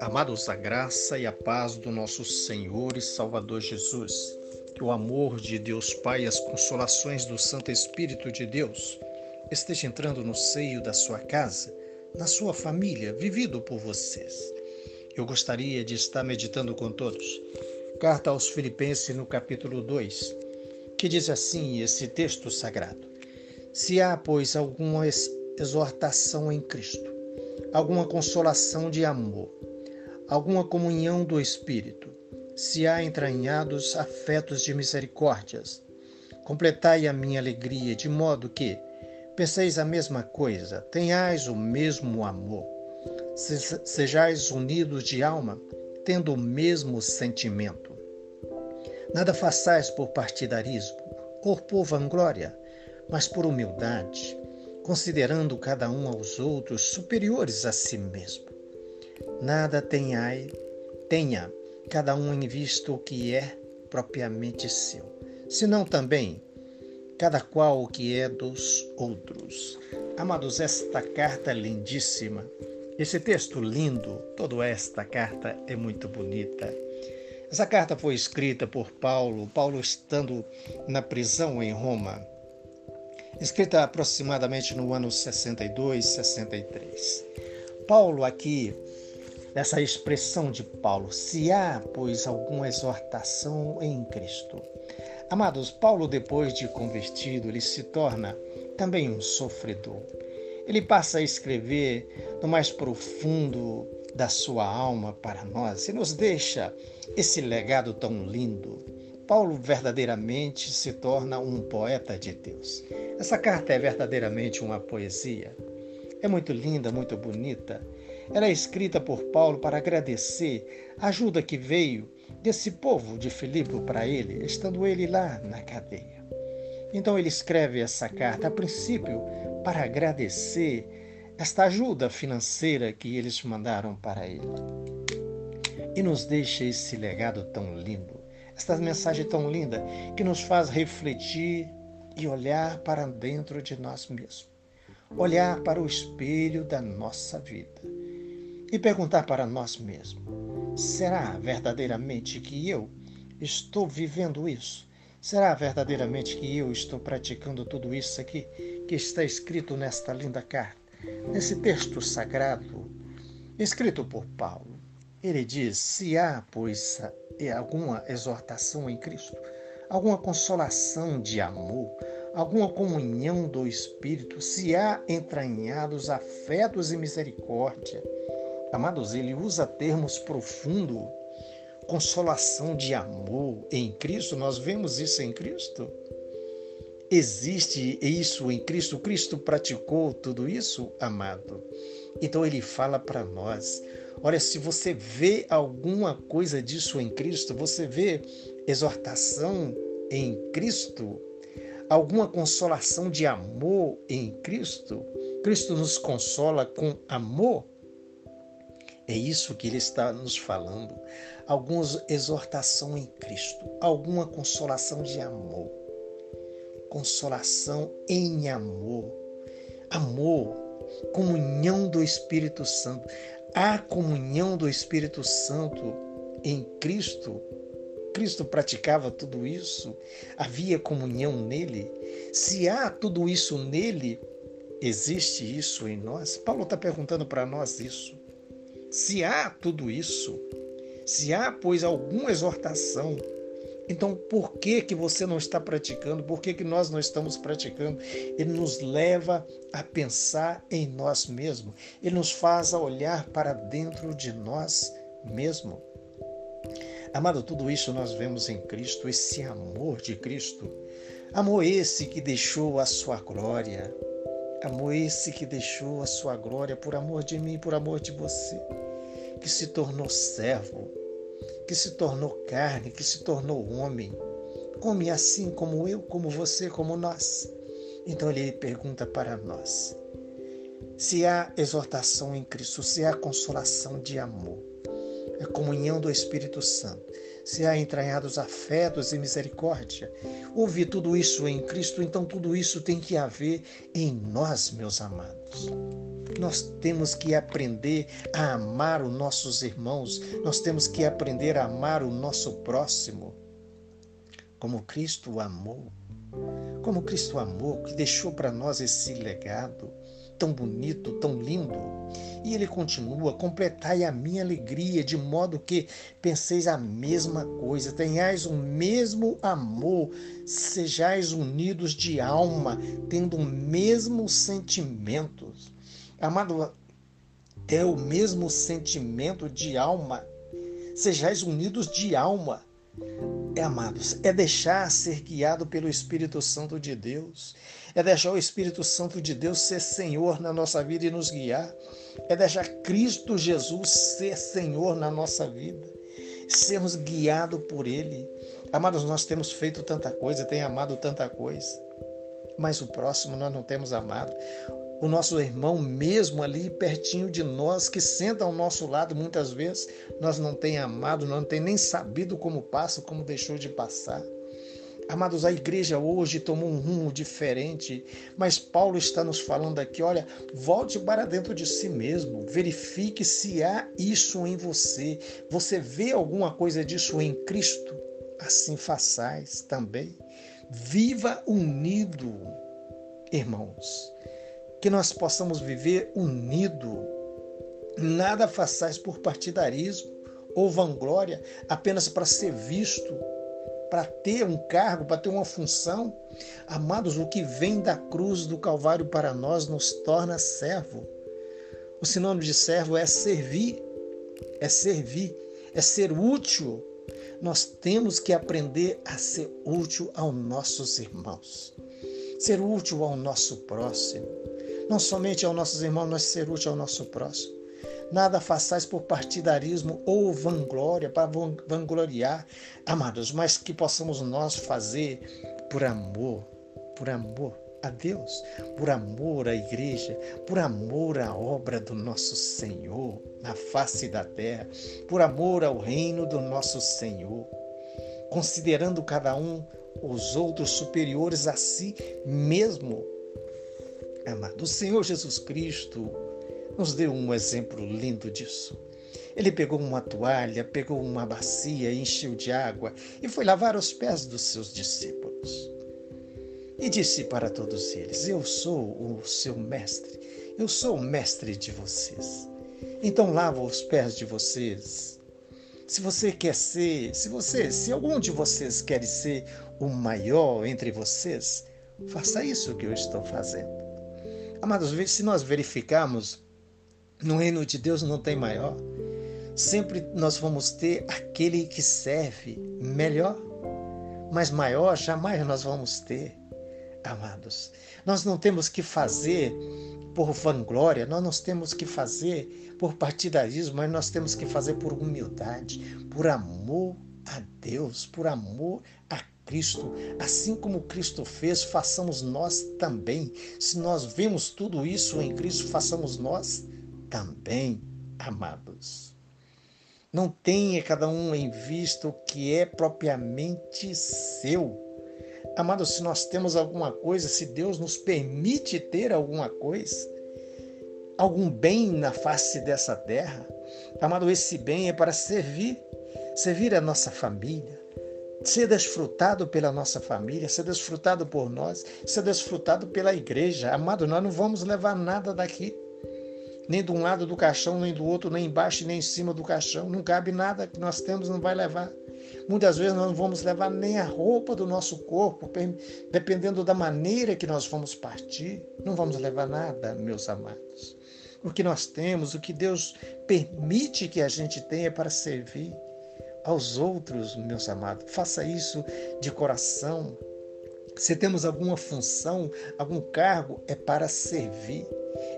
Amados, a graça e a paz do nosso Senhor e Salvador Jesus, que o amor de Deus Pai e as consolações do Santo Espírito de Deus esteja entrando no seio da sua casa, na sua família, vivido por vocês. Eu gostaria de estar meditando com todos. Carta aos Filipenses, no capítulo 2, que diz assim esse texto sagrado: Se há, pois, alguma exortação em Cristo, alguma consolação de amor, alguma comunhão do Espírito, se há entranhados afetos de misericórdias. Completai a minha alegria, de modo que penseis a mesma coisa, tenhais o mesmo amor, sejais unidos de alma, tendo o mesmo sentimento. Nada façais por partidarismo ou por vanglória, mas por humildade, considerando cada um aos outros superiores a si mesmo Nada tenhai, tenha cada um em vista o que é propriamente seu, senão também cada qual o que é dos outros. Amados, esta carta é lindíssima. Esse texto lindo, toda esta carta é muito bonita. Essa carta foi escrita por Paulo, Paulo estando na prisão em Roma, escrita aproximadamente no ano 62, 63. Paulo aqui dessa expressão de Paulo: se há, pois, alguma exortação em Cristo. Amados, Paulo, depois de convertido, ele se torna também um sofredor. Ele passa a escrever no mais profundo da sua alma para nós e nos deixa esse legado tão lindo. Paulo verdadeiramente se torna um poeta de Deus. Essa carta é verdadeiramente uma poesia. É muito linda, muito bonita ela é escrita por Paulo para agradecer a ajuda que veio desse povo de Filipe para ele, estando ele lá na cadeia. Então ele escreve essa carta, a princípio, para agradecer esta ajuda financeira que eles mandaram para ele. E nos deixa esse legado tão lindo, esta mensagem tão linda, que nos faz refletir e olhar para dentro de nós mesmos, olhar para o espelho da nossa vida e perguntar para nós mesmos: será verdadeiramente que eu estou vivendo isso? Será verdadeiramente que eu estou praticando tudo isso aqui que está escrito nesta linda carta, nesse texto sagrado, escrito por Paulo? Ele diz: se há, pois, alguma exortação em Cristo, alguma consolação de amor, alguma comunhão do Espírito, se há entranhados afetos e misericórdia, Amados, ele usa termos profundo, consolação de amor em Cristo. Nós vemos isso em Cristo. Existe isso em Cristo. Cristo praticou tudo isso, amado. Então ele fala para nós: olha, se você vê alguma coisa disso em Cristo, você vê exortação em Cristo, alguma consolação de amor em Cristo. Cristo nos consola com amor. É isso que ele está nos falando. Alguma exortação em Cristo, alguma consolação de amor. Consolação em amor. Amor, comunhão do Espírito Santo. A comunhão do Espírito Santo em Cristo. Cristo praticava tudo isso, havia comunhão nele. Se há tudo isso nele, existe isso em nós? Paulo está perguntando para nós isso. Se há tudo isso, se há, pois, alguma exortação, então por que que você não está praticando? Por que que nós não estamos praticando? Ele nos leva a pensar em nós mesmos. Ele nos faz olhar para dentro de nós mesmos. Amado, tudo isso nós vemos em Cristo, esse amor de Cristo. Amor esse que deixou a sua glória, Amor esse que deixou a sua glória por amor de mim, por amor de você, que se tornou servo, que se tornou carne, que se tornou homem, come assim como eu, como você, como nós. Então ele pergunta para nós: se há exortação em Cristo, se há consolação de amor, a comunhão do Espírito Santo, se há entranhados afetos e misericórdia. Ouvir tudo isso em Cristo, então tudo isso tem que haver em nós, meus amados. Nós temos que aprender a amar os nossos irmãos, nós temos que aprender a amar o nosso próximo, como Cristo amou. Como Cristo amou, que deixou para nós esse legado tão bonito, tão lindo. E ele continua: completai a minha alegria, de modo que penseis a mesma coisa, tenhais o mesmo amor, sejais unidos de alma, tendo o mesmo sentimentos. Amado, é o mesmo sentimento de alma. Sejais unidos de alma. É, amados, é deixar ser guiado pelo Espírito Santo de Deus é deixar o Espírito Santo de Deus ser Senhor na nossa vida e nos guiar, é deixar Cristo Jesus ser Senhor na nossa vida, sermos guiados por Ele. Amados, nós temos feito tanta coisa, tem amado tanta coisa, mas o próximo nós não temos amado. O nosso irmão, mesmo ali pertinho de nós, que senta ao nosso lado muitas vezes, nós não tem amado, não tem nem sabido como passa, como deixou de passar. Amados, a igreja hoje tomou um rumo diferente, mas Paulo está nos falando aqui: olha, volte para dentro de si mesmo, verifique se há isso em você. Você vê alguma coisa disso em Cristo? Assim façais também. Viva unido, irmãos, que nós possamos viver unido. Nada façais por partidarismo ou vanglória apenas para ser visto para ter um cargo, para ter uma função. Amados, o que vem da cruz do Calvário para nós nos torna servo. O sinônimo de servo é servir, é servir, é ser útil. Nós temos que aprender a ser útil aos nossos irmãos, ser útil ao nosso próximo. Não somente aos nossos irmãos, mas ser útil ao nosso próximo. Nada façais por partidarismo ou vanglória, para vangloriar, amados, mas que possamos nós fazer por amor, por amor a Deus, por amor à igreja, por amor à obra do nosso Senhor na face da terra, por amor ao reino do nosso Senhor, considerando cada um os outros superiores a si mesmo. Amado, o Senhor Jesus Cristo nos deu um exemplo lindo disso. Ele pegou uma toalha, pegou uma bacia, encheu de água e foi lavar os pés dos seus discípulos. E disse para todos eles: Eu sou o seu mestre, eu sou o mestre de vocês. Então lava os pés de vocês. Se você quer ser, se você, se algum de vocês quer ser o maior entre vocês, faça isso que eu estou fazendo. Amados, se nós verificarmos no reino de Deus não tem maior. Sempre nós vamos ter aquele que serve melhor, mas maior jamais nós vamos ter, amados. Nós não temos que fazer por vanglória, nós não temos que fazer por partidarismo, mas nós temos que fazer por humildade, por amor a Deus, por amor a Cristo. Assim como Cristo fez, façamos nós também. Se nós vemos tudo isso em Cristo, façamos nós também, amados. Não tenha cada um em vista o que é propriamente seu. Amados, se nós temos alguma coisa, se Deus nos permite ter alguma coisa, algum bem na face dessa terra, amado, esse bem é para servir, servir a nossa família, ser desfrutado pela nossa família, ser desfrutado por nós, ser desfrutado pela igreja. Amado, nós não vamos levar nada daqui nem de um lado do caixão, nem do outro, nem embaixo, nem em cima do caixão. Não cabe nada que nós temos, não vai levar. Muitas vezes nós não vamos levar nem a roupa do nosso corpo, dependendo da maneira que nós vamos partir. Não vamos levar nada, meus amados. O que nós temos, o que Deus permite que a gente tenha para servir aos outros, meus amados. Faça isso de coração. Se temos alguma função, algum cargo, é para servir.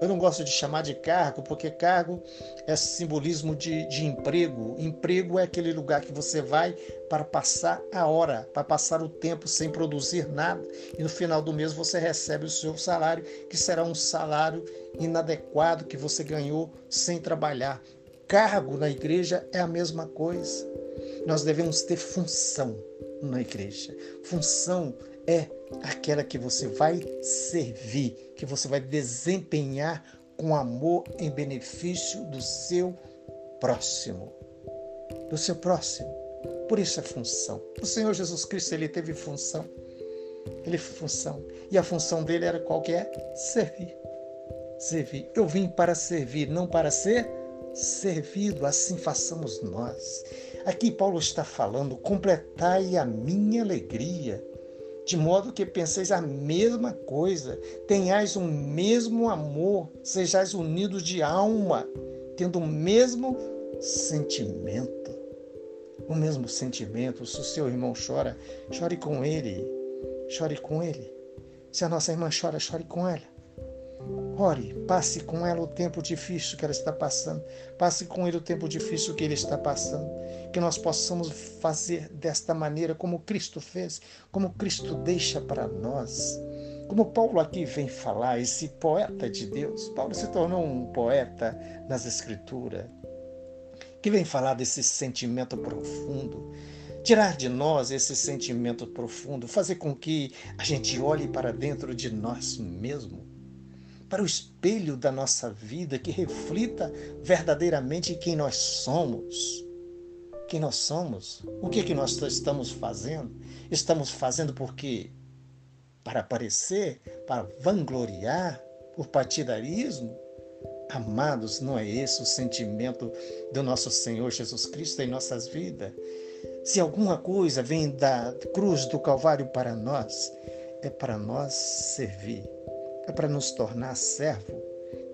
Eu não gosto de chamar de cargo, porque cargo é simbolismo de, de emprego. Emprego é aquele lugar que você vai para passar a hora, para passar o tempo sem produzir nada. E no final do mês você recebe o seu salário, que será um salário inadequado que você ganhou sem trabalhar. Cargo na igreja é a mesma coisa. Nós devemos ter função na igreja. Função é aquela que você vai servir, que você vai desempenhar com amor em benefício do seu próximo. Do seu próximo. Por isso é função. O Senhor Jesus Cristo, ele teve função. Ele função. E a função dele era qual que é? Servir. Servir. Eu vim para servir, não para ser servido. Assim façamos nós. Aqui Paulo está falando: completai a minha alegria, de modo que penseis a mesma coisa, tenhais o mesmo amor, sejais unidos de alma, tendo o mesmo sentimento. O mesmo sentimento. Se o seu irmão chora, chore com ele. Chore com ele. Se a nossa irmã chora, chore com ela. Ore, passe com ela o tempo difícil que ela está passando. Passe com ele o tempo difícil que ele está passando. Que nós possamos fazer desta maneira como Cristo fez, como Cristo deixa para nós. Como Paulo aqui vem falar, esse poeta de Deus. Paulo se tornou um poeta nas Escrituras, que vem falar desse sentimento profundo tirar de nós esse sentimento profundo, fazer com que a gente olhe para dentro de nós mesmos para o espelho da nossa vida que reflita verdadeiramente quem nós somos. Quem nós somos? O que, que nós estamos fazendo? Estamos fazendo porque para aparecer, para vangloriar, por partidarismo? Amados, não é esse o sentimento do nosso Senhor Jesus Cristo em nossas vidas. Se alguma coisa vem da cruz do Calvário para nós, é para nós servir é para nos tornar servo,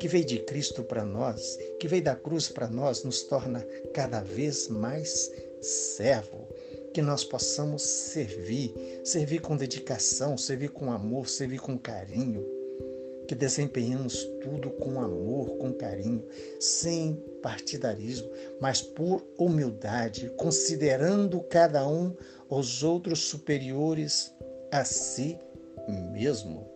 que veio de Cristo para nós, que veio da cruz para nós, nos torna cada vez mais servo. Que nós possamos servir, servir com dedicação, servir com amor, servir com carinho. Que desempenhamos tudo com amor, com carinho, sem partidarismo, mas por humildade, considerando cada um os outros superiores a si mesmo.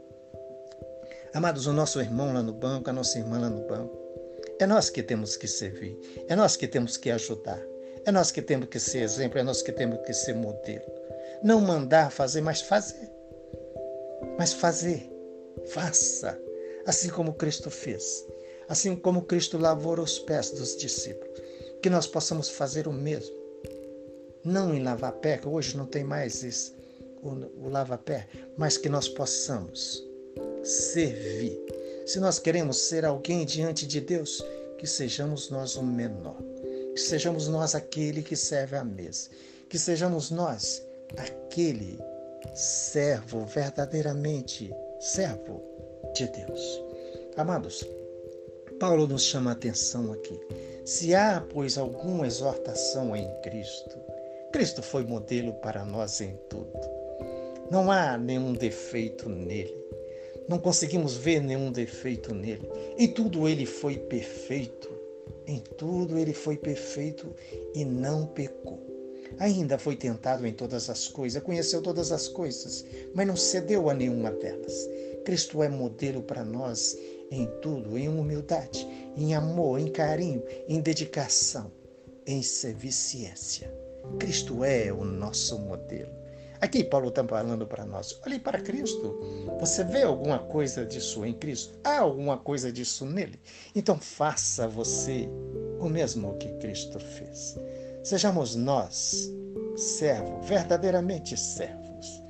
Amados, o nosso irmão lá no banco, a nossa irmã lá no banco, é nós que temos que servir, é nós que temos que ajudar, é nós que temos que ser exemplo, é nós que temos que ser modelo. Não mandar fazer, mas fazer. Mas fazer, faça, assim como Cristo fez, assim como Cristo lavou os pés dos discípulos, que nós possamos fazer o mesmo. Não em lavar pé, que hoje não tem mais isso, o, o lava-pé, mas que nós possamos servir. Se nós queremos ser alguém diante de Deus, que sejamos nós o menor, que sejamos nós aquele que serve à mesa, que sejamos nós aquele servo, verdadeiramente servo de Deus. Amados, Paulo nos chama a atenção aqui. Se há, pois, alguma exortação em Cristo, Cristo foi modelo para nós em tudo. Não há nenhum defeito nele. Não conseguimos ver nenhum defeito nele. Em tudo ele foi perfeito. Em tudo ele foi perfeito e não pecou. Ainda foi tentado em todas as coisas, conheceu todas as coisas, mas não cedeu a nenhuma delas. Cristo é modelo para nós em tudo, em humildade, em amor, em carinho, em dedicação, em serviciência. Cristo é o nosso modelo. Aqui Paulo está falando para nós: olhe para Cristo. Você vê alguma coisa disso em Cristo? Há alguma coisa disso nele? Então faça você o mesmo que Cristo fez. Sejamos nós servos, verdadeiramente servos.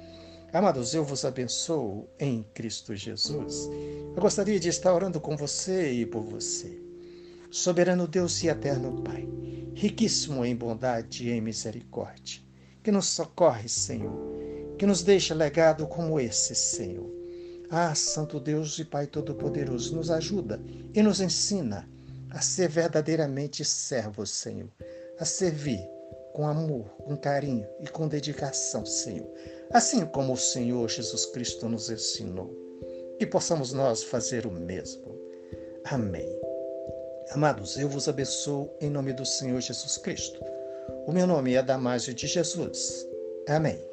Amados, eu vos abençoo em Cristo Jesus. Eu gostaria de estar orando com você e por você. Soberano Deus e eterno Pai, riquíssimo em bondade e em misericórdia que nos socorre, Senhor, que nos deixa legado como esse, Senhor. Ah, Santo Deus e Pai Todo-Poderoso, nos ajuda e nos ensina a ser verdadeiramente servos, Senhor, a servir com amor, com carinho e com dedicação, Senhor, assim como o Senhor Jesus Cristo nos ensinou. Que possamos nós fazer o mesmo. Amém. Amados, eu vos abençoo em nome do Senhor Jesus Cristo. O meu nome é Damásio de Jesus. Amém.